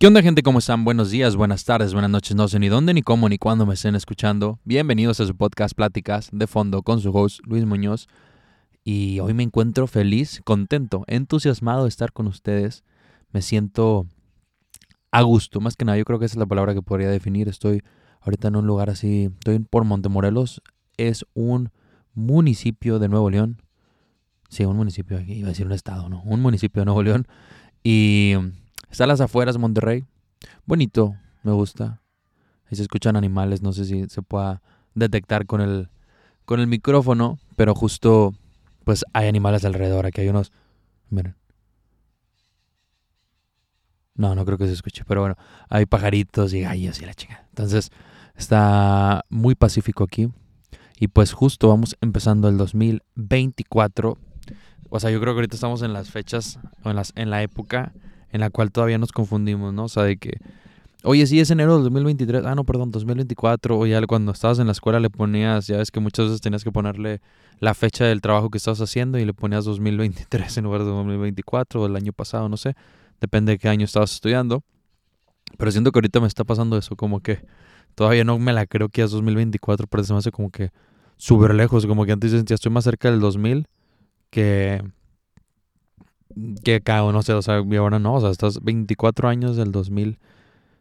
¿Qué onda gente? ¿Cómo están? Buenos días, buenas tardes, buenas noches, no sé ni dónde, ni cómo, ni cuándo me estén escuchando. Bienvenidos a su podcast Pláticas de Fondo con su host Luis Muñoz. Y hoy me encuentro feliz, contento, entusiasmado de estar con ustedes. Me siento a gusto, más que nada, yo creo que esa es la palabra que podría definir. Estoy ahorita en un lugar así, estoy por Montemorelos, es un municipio de Nuevo León. Sí, un municipio, iba a decir un estado, ¿no? Un municipio de Nuevo León. Y Está las afueras Monterrey. Bonito, me gusta. Ahí se escuchan animales, no sé si se pueda detectar con el, con el micrófono, pero justo pues hay animales alrededor. Aquí hay unos... Miren. No, no creo que se escuche, pero bueno, hay pajaritos y gallos y la chica. Entonces, está muy pacífico aquí. Y pues justo vamos empezando el 2024. O sea, yo creo que ahorita estamos en las fechas, o en, las, en la época en la cual todavía nos confundimos, ¿no? O sea, de que, oye, sí es enero del 2023, ah, no, perdón, 2024, o ya cuando estabas en la escuela le ponías, ya ves que muchas veces tenías que ponerle la fecha del trabajo que estabas haciendo y le ponías 2023 en lugar de 2024 o el año pasado, no sé, depende de qué año estabas estudiando. Pero siento que ahorita me está pasando eso, como que todavía no me la creo que es 2024, pero se me hace como que súper lejos, como que antes ya estoy más cerca del 2000 que que o no sé, o sea, y ahora no, o sea, estás 24 años del 2000.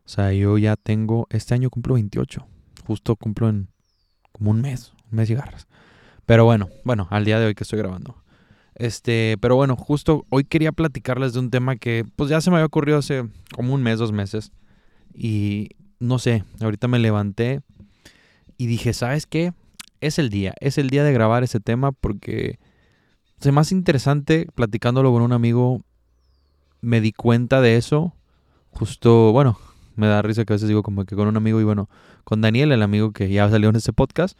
O sea, yo ya tengo, este año cumplo 28. Justo cumplo en como un mes, un mes y garras. Pero bueno, bueno, al día de hoy que estoy grabando. Este, pero bueno, justo hoy quería platicarles de un tema que pues ya se me había ocurrido hace como un mes, dos meses. Y no sé, ahorita me levanté y dije, ¿sabes qué? Es el día, es el día de grabar ese tema porque es más interesante, platicándolo con un amigo, me di cuenta de eso. Justo, bueno, me da risa que a veces digo como que con un amigo y bueno, con Daniel, el amigo que ya salió en este podcast,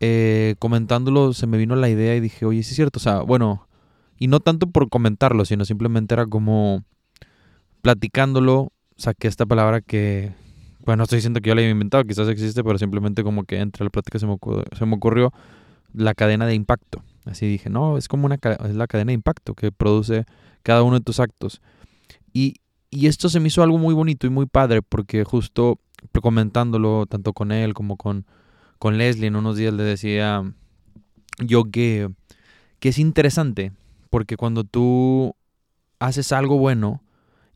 eh, comentándolo se me vino la idea y dije, oye, sí es cierto, o sea, bueno, y no tanto por comentarlo, sino simplemente era como platicándolo, saqué esta palabra que, bueno, no estoy diciendo que yo la haya inventado, quizás existe, pero simplemente como que entre la plática se me, se me ocurrió la cadena de impacto. Así dije, no, es como una es la cadena de impacto que produce cada uno de tus actos. Y, y esto se me hizo algo muy bonito y muy padre porque justo comentándolo tanto con él como con, con Leslie en unos días le decía yo que, que es interesante porque cuando tú haces algo bueno,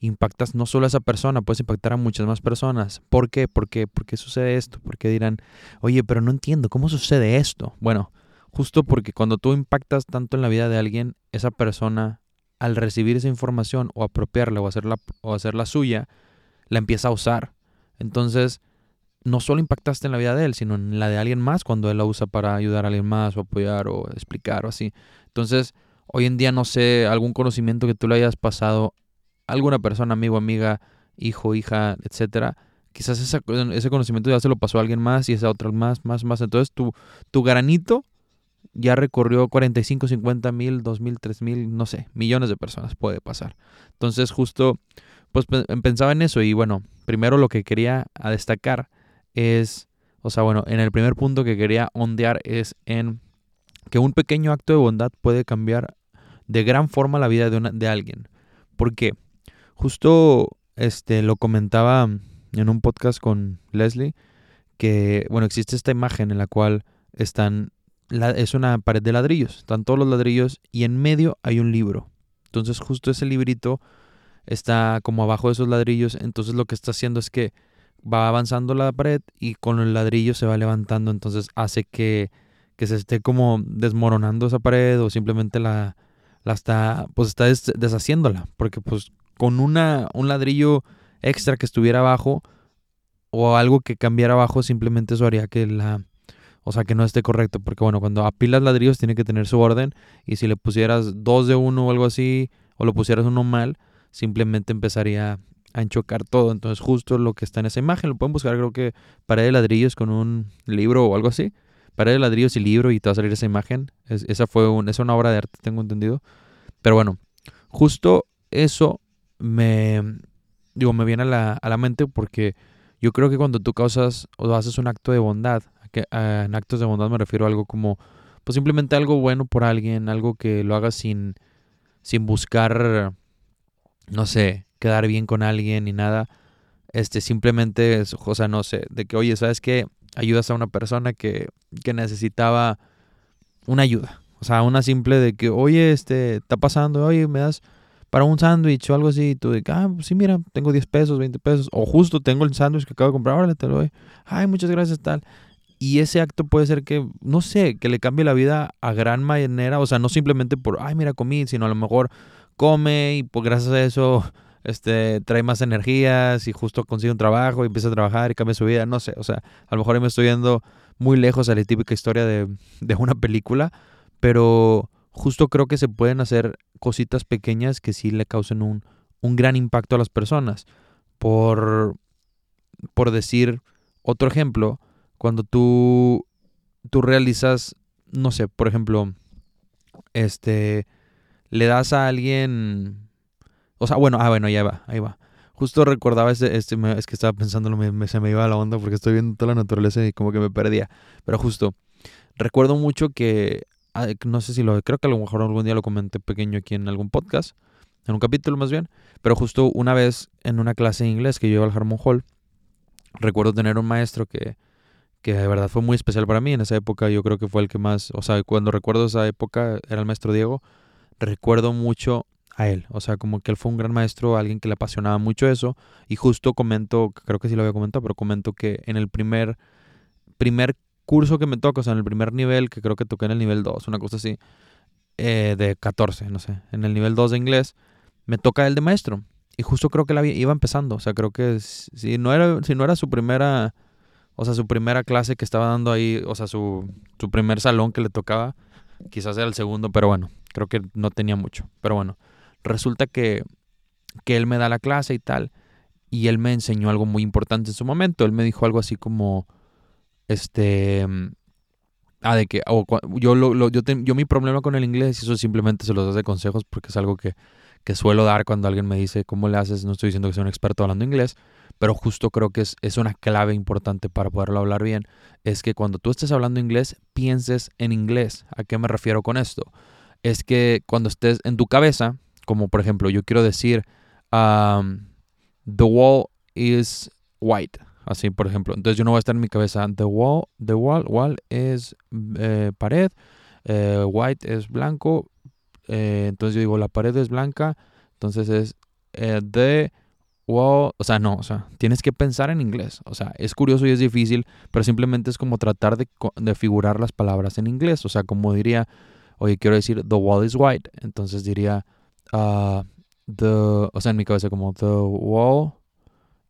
impactas no solo a esa persona, puedes impactar a muchas más personas. ¿Por qué? ¿Por qué? ¿Por qué sucede esto? ¿Por qué dirán, oye, pero no entiendo, ¿cómo sucede esto? Bueno, Justo porque cuando tú impactas tanto en la vida de alguien, esa persona, al recibir esa información o apropiarla o hacerla, o hacerla suya, la empieza a usar. Entonces, no solo impactaste en la vida de él, sino en la de alguien más cuando él la usa para ayudar a alguien más o apoyar o explicar o así. Entonces, hoy en día no sé, algún conocimiento que tú le hayas pasado a alguna persona, amigo, amiga, hijo, hija, etcétera, quizás ese conocimiento ya se lo pasó a alguien más y esa otra más, más, más. Entonces, tu, tu granito ya recorrió 45, 50 mil, 2 mil, 3 mil, no sé, millones de personas puede pasar. Entonces justo, pues pensaba en eso y bueno, primero lo que quería destacar es, o sea, bueno, en el primer punto que quería ondear es en que un pequeño acto de bondad puede cambiar de gran forma la vida de, una, de alguien. porque Justo este, lo comentaba en un podcast con Leslie, que, bueno, existe esta imagen en la cual están es una pared de ladrillos, están todos los ladrillos y en medio hay un libro. Entonces justo ese librito está como abajo de esos ladrillos, entonces lo que está haciendo es que va avanzando la pared y con el ladrillo se va levantando, entonces hace que, que se esté como desmoronando esa pared o simplemente la, la está, pues está deshaciéndola, porque pues con una, un ladrillo extra que estuviera abajo o algo que cambiara abajo, simplemente eso haría que la, o sea, que no esté correcto, porque bueno, cuando apilas ladrillos tiene que tener su orden y si le pusieras dos de uno o algo así, o lo pusieras uno mal, simplemente empezaría a enchocar todo. Entonces justo lo que está en esa imagen, lo pueden buscar creo que pared de ladrillos con un libro o algo así. Pared de ladrillos y libro y te va a salir esa imagen. esa fue es una obra de arte, tengo entendido. Pero bueno, justo eso me, digo, me viene a la, a la mente porque yo creo que cuando tú causas o haces un acto de bondad, que, ah, en actos de bondad me refiero a algo como, pues simplemente algo bueno por alguien, algo que lo hagas sin, sin buscar, no sé, quedar bien con alguien ni nada. Este, simplemente es, o sea, no sé, de que, oye, ¿sabes qué? Ayudas a una persona que, que necesitaba una ayuda. O sea, una simple de que, oye, este, está pasando, oye, me das para un sándwich o algo así. Y tú de, ah, pues sí, mira, tengo 10 pesos, 20 pesos. O justo tengo el sándwich que acabo de comprar, órale, te lo doy. Ay, muchas gracias, tal. Y ese acto puede ser que, no sé, que le cambie la vida a gran manera. O sea, no simplemente por, ay, mira, comí, sino a lo mejor come y pues gracias a eso este, trae más energías y justo consigue un trabajo y empieza a trabajar y cambia su vida. No sé, o sea, a lo mejor me estoy yendo muy lejos a la típica historia de, de una película, pero justo creo que se pueden hacer cositas pequeñas que sí le causen un, un gran impacto a las personas. Por, por decir otro ejemplo, cuando tú, tú realizas, no sé, por ejemplo, este, le das a alguien, o sea, bueno, ah, bueno, ya va, ahí va. Justo recordaba este, este es que estaba pensando, me, se me iba la onda porque estoy viendo toda la naturaleza y como que me perdía. Pero justo, recuerdo mucho que, ah, no sé si lo, creo que a lo mejor algún día lo comenté pequeño aquí en algún podcast, en un capítulo más bien, pero justo una vez en una clase de inglés que yo iba al Harmon Hall, recuerdo tener un maestro que, que de verdad fue muy especial para mí. En esa época yo creo que fue el que más, o sea, cuando recuerdo esa época era el maestro Diego, recuerdo mucho a él, o sea, como que él fue un gran maestro, alguien que le apasionaba mucho eso, y justo comento, creo que sí lo había comentado, pero comento que en el primer, primer curso que me toca, o sea, en el primer nivel, que creo que toqué en el nivel 2, una cosa así, eh, de 14, no sé, en el nivel 2 de inglés, me toca el de maestro, y justo creo que iba empezando, o sea, creo que si no era, si no era su primera o sea, su primera clase que estaba dando ahí, o sea, su, su primer salón que le tocaba, quizás era el segundo, pero bueno, creo que no tenía mucho. Pero bueno, resulta que, que él me da la clase y tal, y él me enseñó algo muy importante en su momento. Él me dijo algo así como, este, ah, de que, yo, lo, yo, yo mi problema con el inglés, y eso simplemente se los das de consejos porque es algo que, que suelo dar cuando alguien me dice, ¿cómo le haces? No estoy diciendo que soy un experto hablando inglés, pero justo creo que es, es, una clave importante para poderlo hablar bien, es que cuando tú estés hablando inglés, pienses en inglés. ¿A qué me refiero con esto? Es que cuando estés en tu cabeza, como por ejemplo, yo quiero decir, the wall is white. Así, por ejemplo. Entonces yo no voy a estar en mi cabeza, the wall, the wall, wall es eh, pared, eh, white es blanco. Eh, entonces yo digo, la pared es blanca, entonces es the o sea, no, o sea, tienes que pensar en inglés. O sea, es curioso y es difícil, pero simplemente es como tratar de, de figurar las palabras en inglés. O sea, como diría, oye, quiero decir, the wall is white. Entonces diría, uh, the, o sea, en mi cabeza como, the wall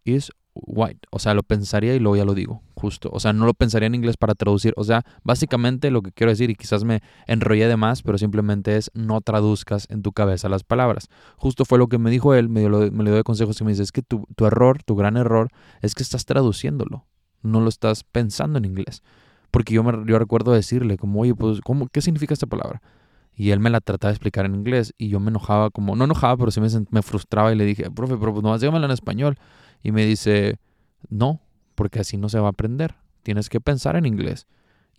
is white. O sea, lo pensaría y luego ya lo digo, justo. O sea, no lo pensaría en inglés para traducir. O sea, básicamente lo que quiero decir, y quizás me enrollé de más, pero simplemente es no traduzcas en tu cabeza las palabras. Justo fue lo que me dijo él, me, dio, me le dio de consejos y me dice, es que tu, tu error, tu gran error, es que estás traduciéndolo, no lo estás pensando en inglés. Porque yo, me, yo recuerdo decirle, como, oye, pues, ¿cómo, ¿qué significa esta palabra? Y él me la trataba de explicar en inglés y yo me enojaba como, no enojaba, pero sí me, me frustraba y le dije, profe, pero pues nomás dígamelo en español. Y me dice, no, porque así no se va a aprender. Tienes que pensar en inglés.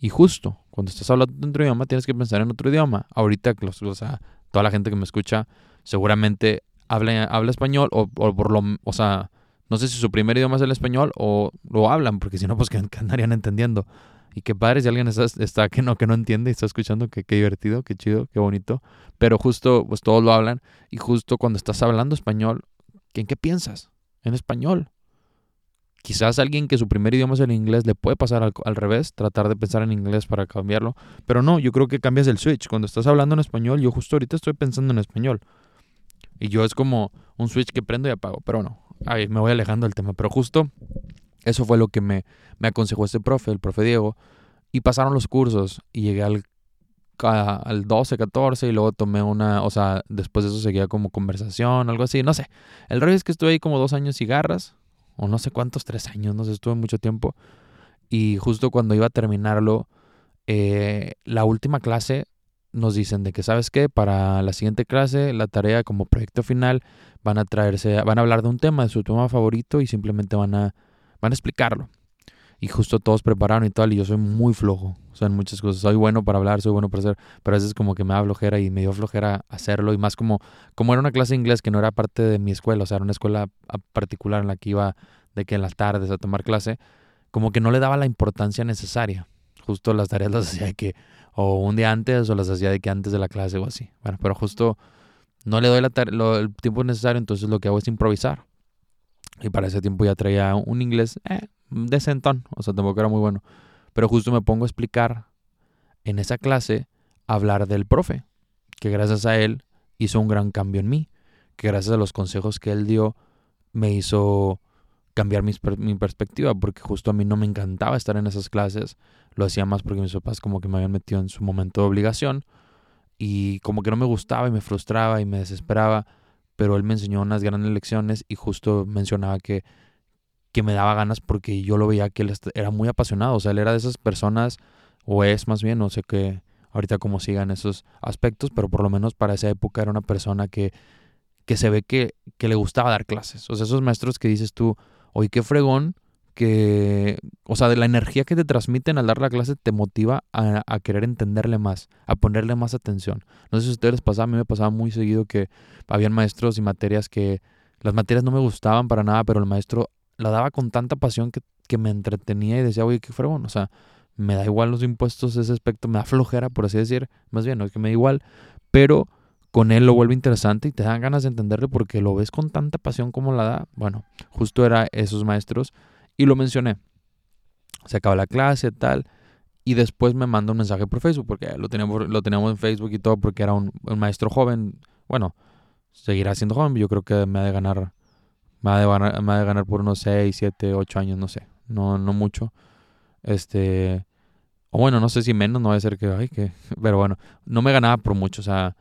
Y justo, cuando estás hablando de otro idioma, tienes que pensar en otro idioma. Ahorita, o sea, toda la gente que me escucha seguramente habla, habla español o, por lo, o sea, no sé si su primer idioma es el español o lo hablan, porque si no, pues que, andarían entendiendo. Y qué padre si alguien está, está, que no que no entiende y está escuchando, que qué divertido, qué chido, qué bonito. Pero justo, pues todos lo hablan. Y justo cuando estás hablando español, ¿en qué piensas? En español. Quizás alguien que su primer idioma es el inglés le puede pasar al, revés, tratar de pensar en inglés para cambiarlo. Pero no, yo creo que cambias el switch. Cuando estás hablando en español, yo justo ahorita estoy pensando en español. Y yo es como un switch que prendo y apago. Pero no, ay, me voy alejando del tema. Pero justo eso fue lo que me, me aconsejó este profe, el profe Diego. Y pasaron los cursos y llegué al, al 12, 14 y luego tomé una, o sea, después de eso seguía como conversación, algo así, no sé. El rollo es que estuve ahí como dos años y garras o no sé cuántos, tres años, no sé, estuve mucho tiempo. Y justo cuando iba a terminarlo, eh, la última clase nos dicen de que, ¿sabes qué? Para la siguiente clase, la tarea como proyecto final, van a traerse, van a hablar de un tema, de su tema favorito y simplemente van a, van a explicarlo. Y justo todos prepararon y tal, y yo soy muy flojo, o sea, en muchas cosas. Soy bueno para hablar, soy bueno para hacer, pero a veces como que me da flojera y me dio flojera hacerlo, y más como, como era una clase de inglés que no era parte de mi escuela, o sea, era una escuela particular en la que iba de que en las tardes a tomar clase, como que no le daba la importancia necesaria. Justo las tareas las hacía de que, o un día antes, o las hacía de que antes de la clase o así. Bueno, pero justo no le doy la el tiempo necesario, entonces lo que hago es improvisar. Y para ese tiempo ya traía un inglés eh, decentón, o sea, tampoco era muy bueno. Pero justo me pongo a explicar en esa clase, hablar del profe, que gracias a él hizo un gran cambio en mí, que gracias a los consejos que él dio me hizo cambiar mi, perspectiva, porque justo a mí no me encantaba estar en esas clases, lo hacía más porque mis papás como que me habían metido en su momento de obligación y como que no me gustaba y me frustraba y me desesperaba, pero él me enseñó unas grandes lecciones y justo mencionaba que que me daba ganas porque yo lo veía que él era muy apasionado, o sea, él era de esas personas, o es más bien, no sé qué, ahorita cómo sigan esos aspectos, pero por lo menos para esa época era una persona que, que se ve que, que le gustaba dar clases, o sea, esos maestros que dices tú, oye, qué fregón, que, o sea, de la energía que te transmiten al dar la clase te motiva a, a, querer entenderle más, a ponerle más atención. No sé si a ustedes les pasaba, a mí me pasaba muy seguido que habían maestros y materias que las materias no me gustaban para nada, pero el maestro la daba con tanta pasión que, que me entretenía y decía, oye, qué bueno, o sea, me da igual los impuestos ese aspecto, me da flojera, por así decir, más bien, no es que me da igual, pero con él lo vuelve interesante y te dan ganas de entenderle porque lo ves con tanta pasión como la da. Bueno, justo era esos maestros y lo mencioné. Se acaba la clase, tal, y después me manda un mensaje por Facebook porque lo teníamos, lo teníamos en Facebook y todo porque era un, un maestro joven. Bueno, seguirá siendo joven, yo creo que me ha de ganar me ha de ganar, ganar por unos 6, 7, 8 años, no sé. No, no mucho. Este. O bueno, no sé si menos, no va a ser que. Ay, que. Pero bueno, no me ganaba por mucho. O sea,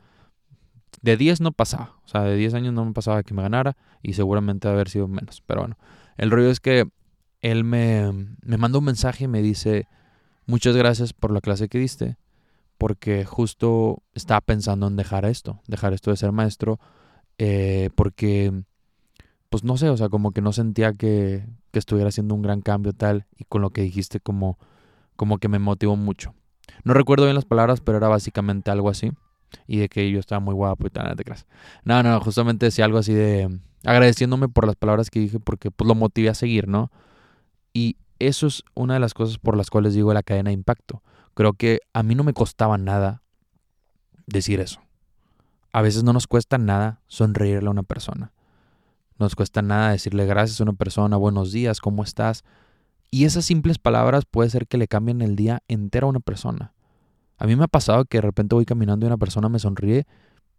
de 10 no pasaba. O sea, de 10 años no me pasaba que me ganara. Y seguramente haber sido menos. Pero bueno, el rollo es que él me, me manda un mensaje y me dice: Muchas gracias por la clase que diste. Porque justo estaba pensando en dejar esto. Dejar esto de ser maestro. Eh, porque pues no sé, o sea, como que no sentía que, que, estuviera haciendo un gran cambio tal y con lo que dijiste como, como que me motivó mucho. No recuerdo bien las palabras, pero era básicamente algo así. Y de que yo estaba muy guapo y tal, de creas. No, no, justamente decía algo así de agradeciéndome por las palabras que dije porque pues lo motivé a seguir, ¿no? Y eso es una de las cosas por las cuales digo la cadena de impacto. Creo que a mí no me costaba nada decir eso. A veces no nos cuesta nada sonreírle a una persona. No nos cuesta nada decirle gracias a una persona, buenos días, ¿cómo estás? Y esas simples palabras puede ser que le cambien el día entero a una persona. A mí me ha pasado que de repente voy caminando y una persona me sonríe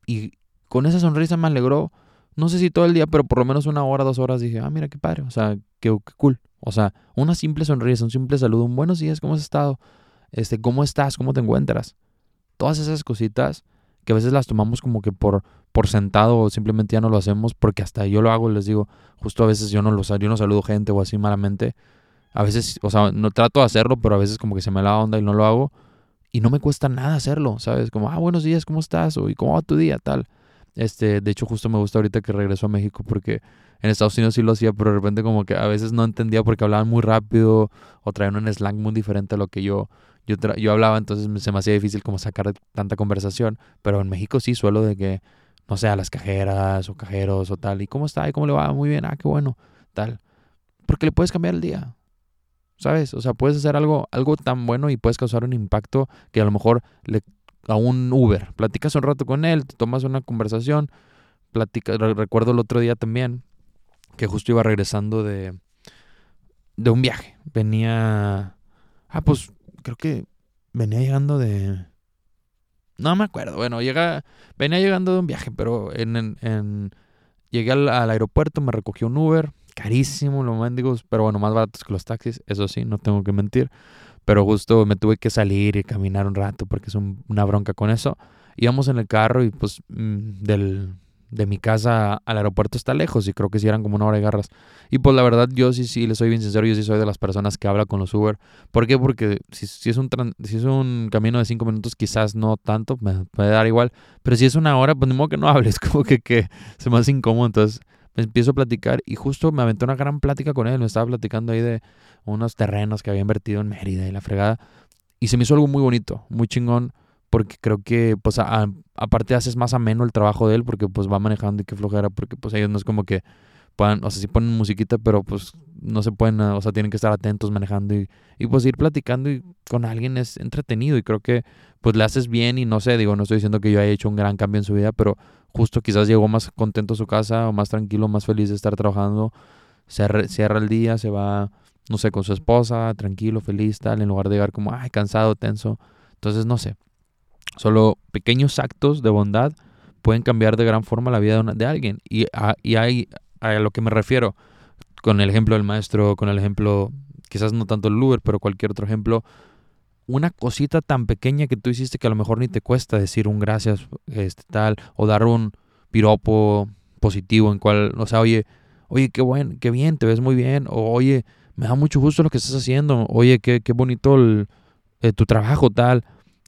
y con esa sonrisa me alegró, no sé si todo el día, pero por lo menos una hora, dos horas dije, ah, mira qué padre, o sea, qué, qué cool. O sea, una simple sonrisa, un simple saludo, un buenos días, ¿cómo has estado? Este, ¿cómo estás? ¿Cómo te encuentras? Todas esas cositas que a veces las tomamos como que por por sentado o simplemente ya no lo hacemos porque hasta yo lo hago, les digo, justo a veces yo no lo yo no saludo gente o así malamente. A veces, o sea, no trato de hacerlo, pero a veces como que se me la onda y no lo hago. Y no me cuesta nada hacerlo, ¿sabes? Como, ah, buenos días, ¿cómo estás? O, ¿y cómo va tu día? Tal. Este, de hecho, justo me gusta ahorita que regreso a México porque en Estados Unidos sí lo hacía, pero de repente como que a veces no entendía porque hablaban muy rápido o traían un slang muy diferente a lo que yo, yo, yo hablaba, entonces se me hacía difícil como sacar tanta conversación. Pero en México sí suelo de que no sé, a las cajeras o cajeros o tal. ¿Y cómo está? ¿Y cómo le va? Muy bien, ah, qué bueno, tal. Porque le puedes cambiar el día. ¿Sabes? O sea, puedes hacer algo, algo tan bueno y puedes causar un impacto que a lo mejor le, a un Uber, platicas un rato con él, te tomas una conversación, platica, recuerdo el otro día también que justo iba regresando de, de un viaje. Venía, ah, pues creo que venía llegando de, no me acuerdo. Bueno, llega, venía llegando de un viaje, pero en, en, llegué al, aeropuerto, me recogió un Uber, carísimo, los mendigos, pero bueno, más baratos que los taxis, eso sí, no tengo que mentir. Pero justo me tuve que salir y caminar un rato porque es una bronca con eso. Íbamos en el carro y pues mm, del, de mi casa al aeropuerto está lejos y creo que si eran como una hora de garras. Y pues la verdad yo sí, sí, le soy bien sincero, yo sí soy de las personas que habla con los Uber. ¿Por qué? Porque si, si es, un si es un camino de cinco minutos quizás no tanto, me puede dar igual. Pero si es una hora, pues ni modo que no hables, como que, que se me hace incómodo. Entonces me empiezo a platicar y justo me aventé una gran plática con él. Me estaba platicando ahí de unos terrenos que había invertido en Mérida y la fregada. Y se me hizo algo muy bonito, muy chingón, porque creo que, pues, aparte haces más ameno el trabajo de él, porque, pues, va manejando y qué flojera, porque, pues, ellos no es como que puedan, o sea, sí ponen musiquita, pero, pues, no se pueden, o sea, tienen que estar atentos manejando y, y pues, ir platicando y con alguien es entretenido y creo que, pues, le haces bien y no sé, digo, no estoy diciendo que yo haya hecho un gran cambio en su vida, pero justo quizás llegó más contento a su casa o más tranquilo, más feliz de estar trabajando, cierra el día, se va, no sé, con su esposa, tranquilo, feliz, tal, en lugar de llegar como, ay, cansado, tenso. Entonces, no sé, solo pequeños actos de bondad pueden cambiar de gran forma la vida de, alguien. Y, a, y hay, a lo que me refiero, con el ejemplo del maestro, con el ejemplo, quizás no tanto el Uber, pero cualquier otro ejemplo, una cosita tan pequeña que tú hiciste que a lo mejor ni te cuesta decir un gracias, este tal, o dar un piropo positivo en cual, o sea, oye, oye, qué buen, qué bien, te ves muy bien, o oye, me da mucho gusto lo que estás haciendo, oye, qué, qué bonito eh, tu trabajo, tal.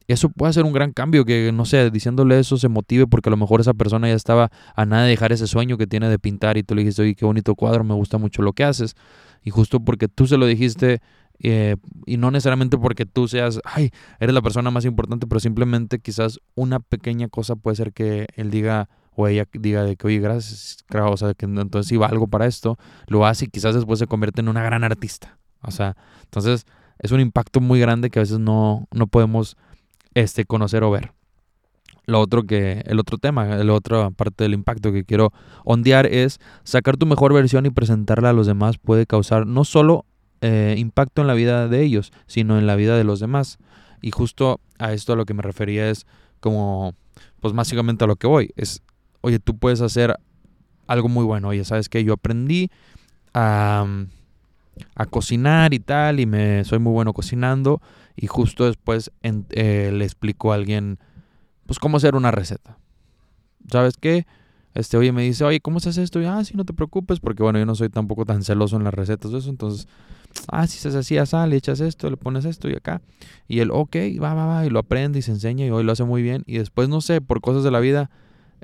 Eso puede ser un gran cambio, que no sé, diciéndole eso se motive porque a lo mejor esa persona ya estaba a nada de dejar ese sueño que tiene de pintar y tú le dijiste, oye, qué bonito cuadro, me gusta mucho lo que haces. Y justo porque tú se lo dijiste, eh, y no necesariamente porque tú seas, ay, eres la persona más importante, pero simplemente quizás una pequeña cosa puede ser que él diga o ella diga de que, oye, gracias, o sea, que entonces iba algo para esto, lo hace y quizás después se convierte en una gran artista. O sea, entonces es un impacto muy grande que a veces no, no podemos este, conocer o ver. Lo otro que, el otro tema, la otra parte del impacto que quiero ondear es sacar tu mejor versión y presentarla a los demás puede causar no solo eh, impacto en la vida de ellos, sino en la vida de los demás. Y justo a esto a lo que me refería es como, pues básicamente a lo que voy, es, oye, tú puedes hacer algo muy bueno, oye, ¿sabes que Yo aprendí a, a, cocinar y tal, y me soy muy bueno cocinando, y justo después eh, le explico a alguien, pues, cómo hacer una receta. ¿Sabes qué? Este, oye, me dice, oye, ¿cómo se hace esto? Y, ah, sí, no te preocupes, porque bueno, yo no soy tampoco tan celoso en las recetas eso, entonces ah, si se hacía sal, le echas esto, le pones esto y acá. Y él, ok, va, va, va, y lo aprende y se enseña y hoy lo hace muy bien. Y después, no sé, por cosas de la vida,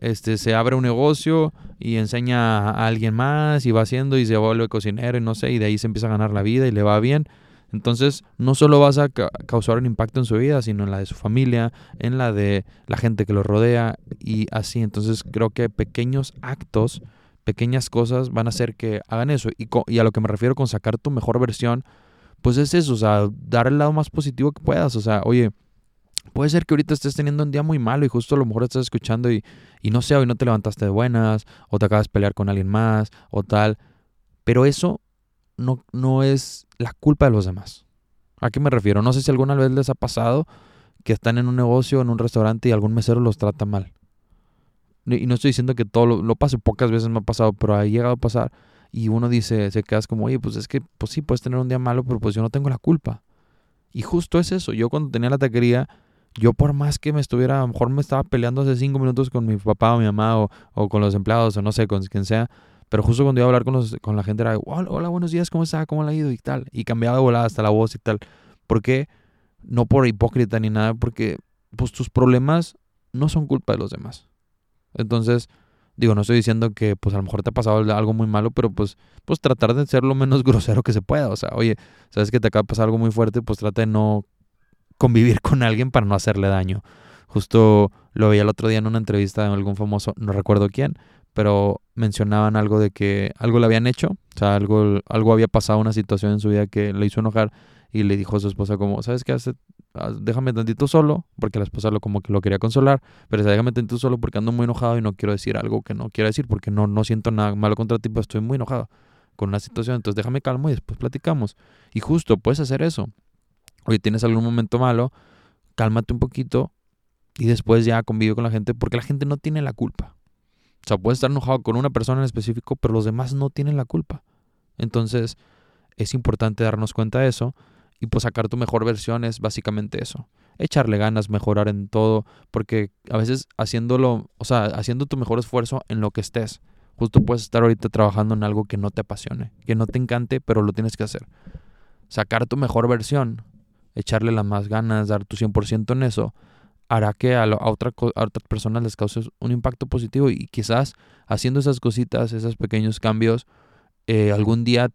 este, se abre un negocio y enseña a alguien más y va haciendo y se vuelve cocinero y no sé, y de ahí se empieza a ganar la vida y le va bien. Entonces, no solo vas a causar un impacto en su vida, sino en la de su familia, en la de la gente que lo rodea y así. Entonces, creo que pequeños actos pequeñas cosas van a hacer que hagan eso. Y, y, a lo que me refiero con sacar tu mejor versión, pues es eso, o sea, dar el lado más positivo que puedas. O sea, oye, puede ser que ahorita estés teniendo un día muy malo y justo a lo mejor estás escuchando y, y no sé, hoy no te levantaste de buenas, o te acabas de pelear con alguien más, o tal. Pero eso no, no es la culpa de los demás. ¿A qué me refiero? No sé si alguna vez les ha pasado que están en un negocio, en un restaurante y algún mesero los trata mal. Y no estoy diciendo que todo lo, pase, pocas veces me ha pasado, pero ha llegado a pasar. Y uno dice, se quedas como, oye, pues es que, pues sí, puedes tener un día malo, pero pues yo no tengo la culpa. Y justo es eso. Yo cuando tenía la taquería, yo por más que me estuviera, a lo mejor me estaba peleando hace cinco minutos con mi papá o mi mamá o, o con los empleados o no sé, con quien sea. Pero justo cuando iba a hablar con, los, con la gente era, hola, hola, buenos días, ¿cómo está? ¿Cómo le ha ido? Y tal. Y cambiaba de volada hasta la voz y tal. ¿Por qué? No por hipócrita ni nada, porque pues tus problemas no son culpa de los demás. Entonces, digo, no estoy diciendo que pues a lo mejor te ha pasado algo muy malo, pero pues, pues tratar de ser lo menos grosero que se pueda. O sea, oye, sabes que te acaba de pasar algo muy fuerte, pues trata de no convivir con alguien para no hacerle daño. Justo lo veía el otro día en una entrevista de algún famoso, no recuerdo quién, pero mencionaban algo de que algo le habían hecho, o sea, algo, algo había pasado, una situación en su vida que le hizo enojar y le dijo a su esposa como, ¿sabes qué? Ah, déjame tantito solo, porque la esposa lo como que lo quería consolar, pero déjame tantito solo porque ando muy enojado y no quiero decir algo que no quiero decir porque no, no siento nada malo contra ti, pero estoy muy enojado con una situación, entonces déjame calmo y después platicamos. Y justo, puedes hacer eso. Oye, tienes algún momento malo, cálmate un poquito y después ya convive con la gente porque la gente no tiene la culpa. O sea, puedes estar enojado con una persona en específico, pero los demás no tienen la culpa. Entonces, es importante darnos cuenta de eso y pues sacar tu mejor versión es básicamente eso. Echarle ganas, mejorar en todo, porque a veces haciéndolo, o sea, haciendo tu mejor esfuerzo en lo que estés, justo puedes estar ahorita trabajando en algo que no te apasione, que no te encante, pero lo tienes que hacer. Sacar tu mejor versión, echarle las más ganas, dar tu 100% en eso, hará que a, otra, a otras personas les cause un impacto positivo y quizás haciendo esas cositas, esos pequeños cambios, eh, algún día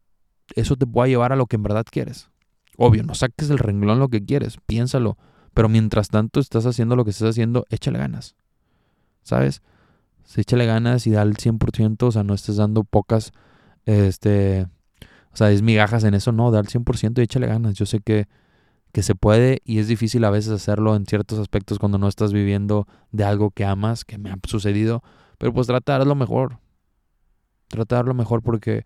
eso te pueda llevar a lo que en verdad quieres. Obvio, no saques del renglón lo que quieres, piénsalo, pero mientras tanto estás haciendo lo que estás haciendo, échale ganas. ¿Sabes? échale ganas y da el 100%, o sea, no estés dando pocas, este, o sea, migajas en eso, no, da el 100% y échale ganas. Yo sé que que se puede y es difícil a veces hacerlo en ciertos aspectos cuando no estás viviendo de algo que amas, que me ha sucedido, pero pues tratar lo mejor. Tratar lo mejor porque,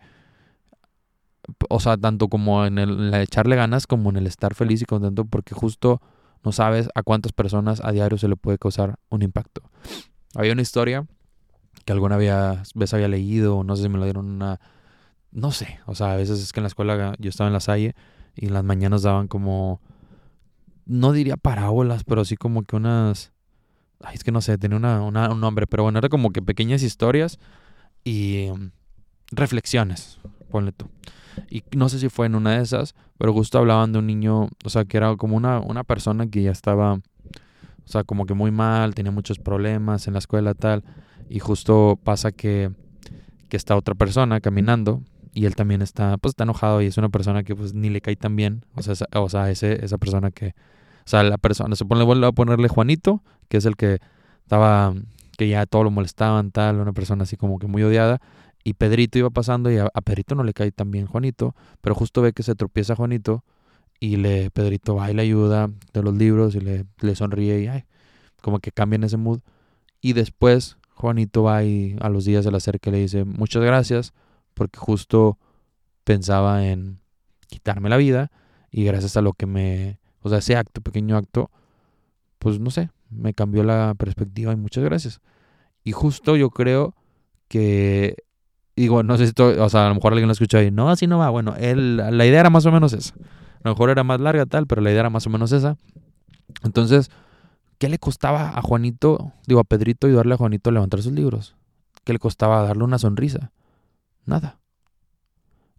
o sea, tanto como en el, echarle ganas como en el estar feliz y contento porque justo no sabes a cuántas personas a diario se le puede causar un impacto. Había una historia que alguna vez había leído, no sé si me lo dieron una, no sé, o sea, a veces es que en la escuela yo estaba en la Salle y en las mañanas daban como no diría parábolas, pero sí como que unas... Ay, es que no sé, tenía una, un nombre, pero bueno, era como que pequeñas historias y mm, reflexiones, ponle tú. Y no sé si fue en una de esas, pero justo hablaban de un niño, o sea, que era como una, una persona que ya estaba, o sea, como que muy mal, tenía muchos problemas en la escuela tal, y justo pasa que, que está otra persona caminando y él también está, pues está enojado y es una persona que pues ni le cae tan bien, o sea, o sea ese, esa persona que sea, la persona, se pone, vuelve a ponerle Juanito, que es el que estaba, que ya todo lo molestaban, tal, una persona así como que muy odiada. Y Pedrito iba pasando y a, Pedrito no le cae tan bien Juanito, pero justo ve que se tropieza Juanito y le Pedrito va y le ayuda de los libros y le, le sonríe y ay, como que cambia en ese mood. Y después Juanito va y a los días se le acerca y le dice muchas gracias porque justo pensaba en quitarme la vida y gracias a lo que me o sea, ese acto, pequeño acto, pues no sé, me cambió la perspectiva y muchas gracias. Y justo yo creo que, digo, no sé si, o sea, a lo mejor alguien lo escucha y no, así no va. Bueno, él, la idea era más o menos esa. A lo mejor era más larga tal, pero la idea era más o menos esa. Entonces, ¿qué le costaba a Juanito, digo, a Pedrito ayudarle a Juanito a levantar sus libros? ¿Qué le costaba darle una sonrisa? Nada.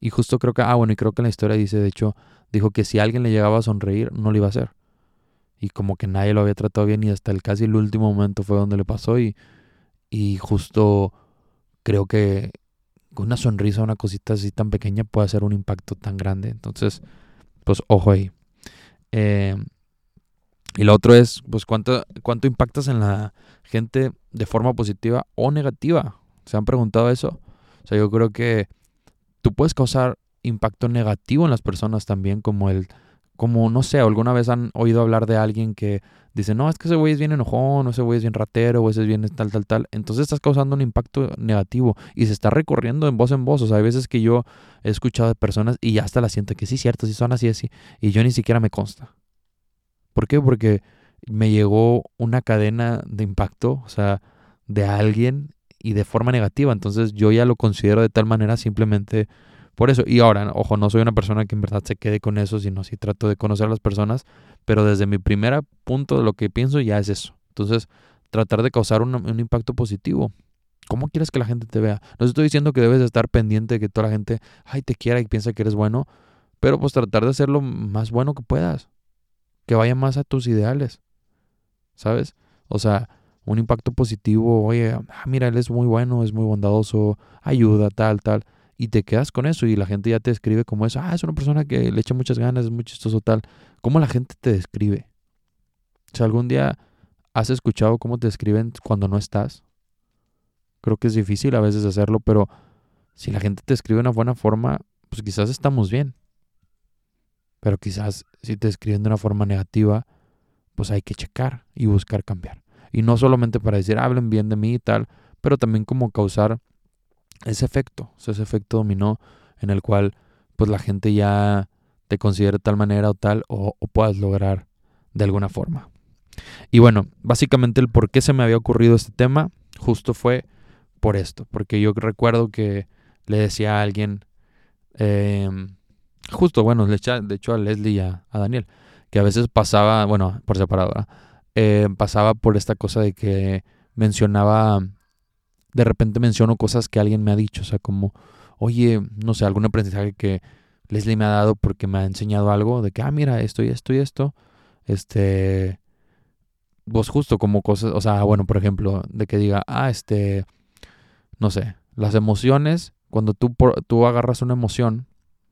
Y justo creo que, ah, bueno, y creo que la historia dice, de hecho, dijo que si alguien le llegaba a sonreír, no lo iba a hacer. Y como que nadie lo había tratado bien y hasta el casi el último momento fue donde le pasó y, y justo creo que una sonrisa, una cosita así tan pequeña puede hacer un impacto tan grande. Entonces, pues ojo ahí. Eh, y lo otro es, pues, cuánto, cuánto impactas en la gente de forma positiva o negativa. ¿Se han preguntado eso? O sea, yo creo que tú puedes causar impacto negativo en las personas también, como el, como no sé, alguna vez han oído hablar de alguien que dice, no, es que ese güey es bien enojón, o ese güey es bien ratero, o ese es bien tal, tal, tal. Entonces estás causando un impacto negativo y se está recorriendo en voz en voz. O sea, hay veces que yo he escuchado de personas y ya hasta la siento que sí, cierto, sí son así, así. Y yo ni siquiera me consta. ¿Por qué? Porque me llegó una cadena de impacto, o sea, de alguien y de forma negativa. Entonces yo ya lo considero de tal manera simplemente por eso, y ahora, ojo, no soy una persona que en verdad se quede con eso, sino si trato de conocer a las personas, pero desde mi primer punto de lo que pienso ya es eso. Entonces, tratar de causar un, un impacto positivo. ¿Cómo quieres que la gente te vea? No estoy diciendo que debes estar pendiente de que toda la gente, ay, te quiera y piensa que eres bueno, pero pues tratar de ser lo más bueno que puedas. Que vaya más a tus ideales. ¿Sabes? O sea, un impacto positivo, oye, ah, mira, él es muy bueno, es muy bondadoso, ayuda, tal, tal y te quedas con eso y la gente ya te describe como eso, ah, es una persona que le echa muchas ganas, es muy chistoso tal. ¿Cómo la gente te describe? O sea, algún día has escuchado cómo te describen cuando no estás. Creo que es difícil a veces hacerlo, pero si la gente te escribe de una buena forma, pues quizás estamos bien. Pero quizás si te escriben de una forma negativa, pues hay que checar y buscar cambiar. Y no solamente para decir, hablen bien de mí y tal, pero también como causar ese efecto, ese efecto dominó en el cual pues la gente ya te considere de tal manera o tal o, puedas lograr de alguna forma. Y bueno, básicamente el por qué se me había ocurrido este tema justo fue por esto, porque yo recuerdo que le decía a alguien, em, justo, bueno, de hecho a Leslie y a, Daniel, que a veces pasaba, bueno, por separado, eh, pasaba por esta cosa de que mencionaba de repente menciono cosas que alguien me ha dicho, o sea, como, oye, no sé, algún aprendizaje que Leslie me ha dado porque me ha enseñado algo de que, ah, mira, esto y esto y esto, este, pues justo como cosas, o sea, bueno, por ejemplo, de que diga, ah, este, no sé, las emociones, cuando tú, tú agarras una emoción,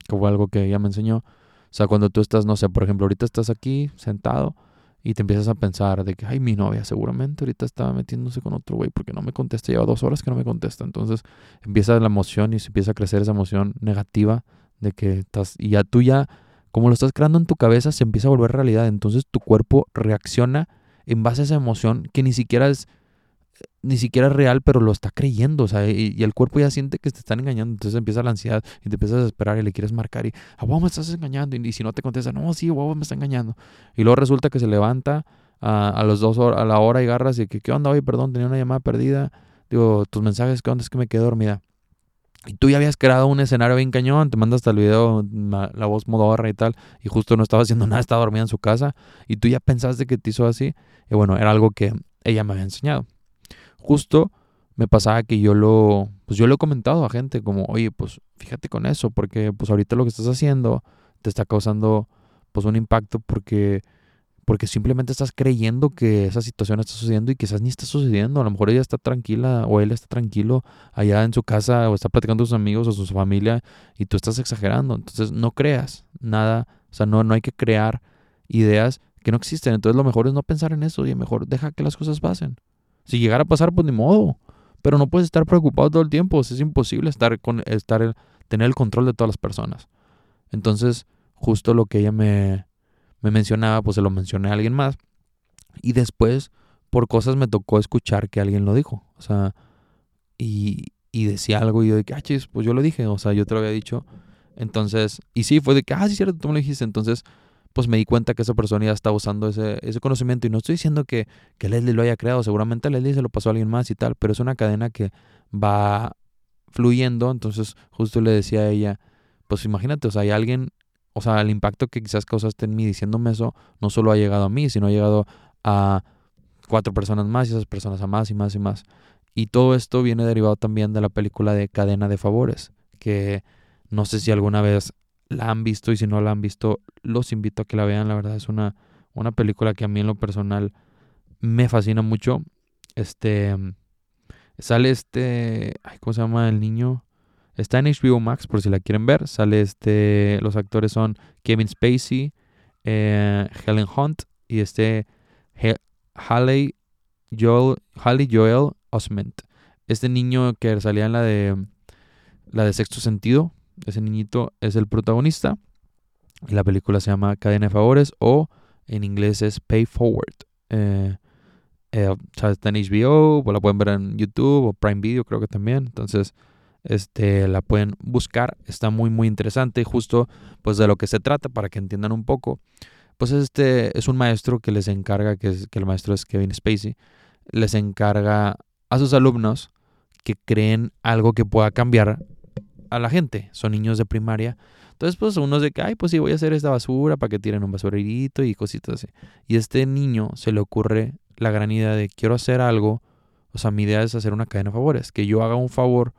que fue algo que ella me enseñó, o sea, cuando tú estás, no sé, por ejemplo, ahorita estás aquí sentado y te empiezas a pensar de que, ay, mi novia seguramente ahorita estaba metiéndose con otro güey porque no me contesta, lleva dos horas que no me contesta. Entonces empieza la emoción y se empieza a crecer esa emoción negativa de que estás, y ya tú ya, como lo estás creando en tu cabeza, se empieza a volver realidad. Entonces tu cuerpo reacciona en base a esa emoción que ni siquiera es ni siquiera es real, pero lo está creyendo, o sea, y, el cuerpo ya siente que te están engañando, entonces empieza la ansiedad y te empiezas a desesperar y le quieres marcar y, a vos me estás engañando, y, si no te contesta, no, sí, vos me está engañando. Y luego resulta que se levanta a, los dos a la hora y garras y que, ¿qué onda? hoy perdón, tenía una llamada perdida, digo, tus mensajes, ¿qué onda? Es que me quedé dormida. Y tú ya habías creado un escenario bien cañón, te mandas hasta el video, la, voz modorra y tal, y justo no estaba haciendo nada, estaba dormida en su casa, y tú ya pensaste que te hizo así, y bueno, era algo que ella me había enseñado justo me pasaba que yo lo, pues yo lo he comentado a gente como, oye, pues fíjate con eso, porque pues ahorita lo que estás haciendo te está causando pues un impacto porque, porque simplemente estás creyendo que esa situación está sucediendo y quizás ni está sucediendo. A lo mejor ella está tranquila o él está tranquilo allá en su casa o está platicando con sus amigos o su familia y tú estás exagerando. Entonces no creas nada, o sea, no, no hay que crear ideas que no existen. Entonces lo mejor es no pensar en eso y mejor deja que las cosas pasen. Si llegara a pasar, pues ni modo. Pero no puedes estar preocupado todo el tiempo. Es imposible estar con, estar, tener el control de todas las personas. Entonces, justo lo que ella me, me mencionaba, pues se lo mencioné a alguien más. Y después, por cosas me tocó escuchar que alguien lo dijo. O sea, y, y decía algo y yo de que, ah, chis, pues yo lo dije. O sea, yo te lo había dicho. Entonces, y sí, fue de que, ah, sí, cierto, tú me lo dijiste. Entonces, pues me di cuenta que esa persona ya está usando ese, ese conocimiento. Y no estoy diciendo que, que Leslie lo haya creado, seguramente Leslie se lo pasó a alguien más y tal, pero es una cadena que va fluyendo. Entonces, justo le decía a ella, pues imagínate, o sea, hay alguien, o sea, el impacto que quizás causaste en mí diciéndome eso, no solo ha llegado a mí, sino ha llegado a cuatro personas más y esas personas a más y más y más. Y todo esto viene derivado también de la película de Cadena de Favores, que no sé si alguna vez la han visto y si no la han visto, los invito a que la vean. La verdad es una, una película que a mí en lo personal me fascina mucho. Este sale este, ¿cómo se llama el niño? Está en HBO Max por si la quieren ver. Sale este, los actores son Kevin Spacey, eh, Helen Hunt y este Halle Joel, Halle Joel Osment. Este niño que salía en la de la de Sexto Sentido, ese niñito es el protagonista. Y la película se llama Cadena de Favores o en inglés es Pay Forward. Eh, eh, está en HBO, o la pueden ver en YouTube o Prime Video creo que también. Entonces, este, la pueden buscar. Está muy, muy interesante. Justo pues de lo que se trata para que entiendan un poco. Pues este es un maestro que les encarga, que, es, que el maestro es Kevin Spacey, les encarga a sus alumnos que creen algo que pueda cambiar a la gente. Son niños de primaria. Entonces, pues uno de que, ay, pues sí, voy a hacer esta basura para que tiren un basurerito y cositas así. Y a este niño se le ocurre la gran idea de quiero hacer algo. O sea, mi idea es hacer una cadena de favores. Que yo haga un favor.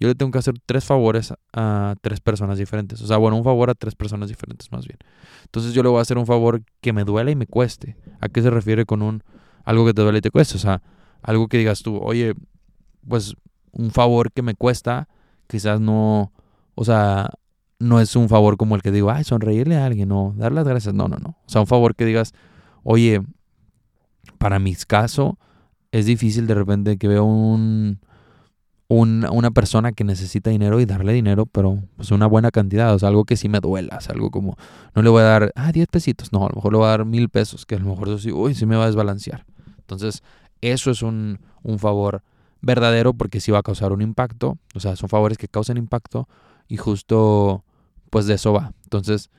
Yo le tengo que hacer tres favores a tres personas diferentes. O sea, bueno, un favor a tres personas diferentes más bien. Entonces yo le voy a hacer un favor que me duela y me cueste. ¿A qué se refiere con un algo que te duele y te cueste? O sea, algo que digas tú, oye, pues un favor que me cuesta quizás no, o sea, no es un favor como el que digo, ay, sonreírle a alguien, no, dar las gracias, no, no, no. O sea, un favor que digas, oye, para mi caso, es difícil de repente que veo un, una persona que necesita dinero y darle dinero, pero pues una buena cantidad, o sea, algo que sí me duela, o algo como, no le voy a dar, ah, 10 pesitos, no, a lo mejor le voy a dar mil pesos, que a lo mejor eso sí, uy, sí me va a desbalancear. Entonces, eso es un, un favor verdadero porque sí va a causar un impacto, o sea, son favores que causan impacto y justo pues de eso va. Entonces,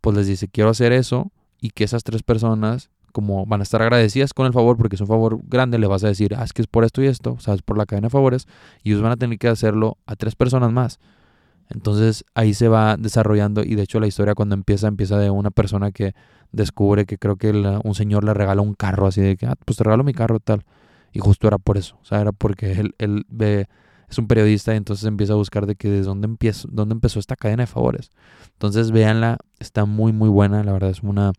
pues les dice, quiero hacer eso y que esas tres personas como van a estar agradecidas con el favor porque es un favor grande, le vas a decir, ah, es que es por esto y esto, o sea, es por la cadena de favores y ellos van a tener que hacerlo a tres personas más. Entonces ahí se va desarrollando y de hecho la historia cuando empieza empieza de una persona que descubre que creo que un señor le regala un carro así de que, ah, pues te regalo mi carro tal. Y justo era por eso, o sea, era porque él, él es un periodista y entonces empieza a buscar de que de dónde, empiezo, dónde empezó esta cadena de favores. Entonces véanla, está muy muy buena, la verdad es una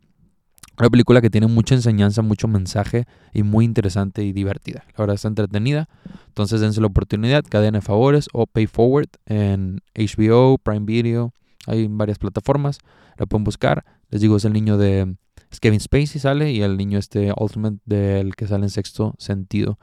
Una película que tiene mucha enseñanza, mucho mensaje y muy interesante y divertida. La verdad está entretenida. Entonces dense la oportunidad, cadena de favores o Pay Forward en HBO, Prime Video. Hay varias plataformas. La pueden buscar. Les digo, es el niño de Kevin Spacey sale y el niño este Ultimate del que sale en sexto sentido.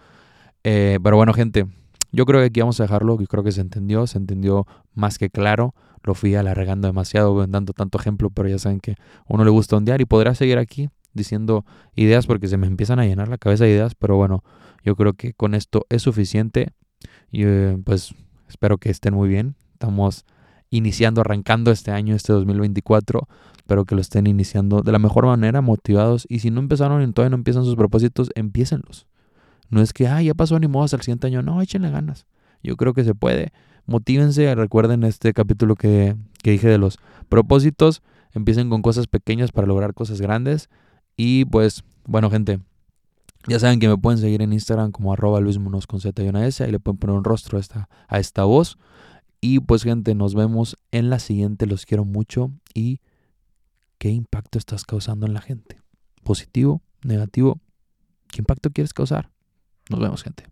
Eh, pero bueno, gente, yo creo que aquí vamos a dejarlo. Yo creo que se entendió, se entendió más que claro lo fui alargando demasiado, dando tanto ejemplo, pero ya saben que a uno le gusta ondear y podrá seguir aquí diciendo ideas porque se me empiezan a llenar la cabeza de ideas, pero bueno, yo creo que con esto es suficiente y eh, pues espero que estén muy bien. Estamos iniciando, arrancando este año, este 2024. Espero que lo estén iniciando de la mejor manera, motivados. Y si no empezaron y todavía no empiezan sus propósitos, empiécenlos. No es que, ah, ya pasó ni modo hasta el siguiente año. No, échenle ganas. Yo creo que se puede motívense, recuerden este capítulo que, dije de los propósitos, empiecen con cosas pequeñas para lograr cosas grandes y pues, bueno gente, ya saben que me pueden seguir en Instagram como arroba Luis con Z y una S, ahí le pueden poner un rostro a esta, a esta voz. Y pues gente, nos vemos en la siguiente, los quiero mucho y ¿qué impacto estás causando en la gente? ¿Positivo? ¿Negativo? ¿Qué impacto quieres causar? Nos vemos gente.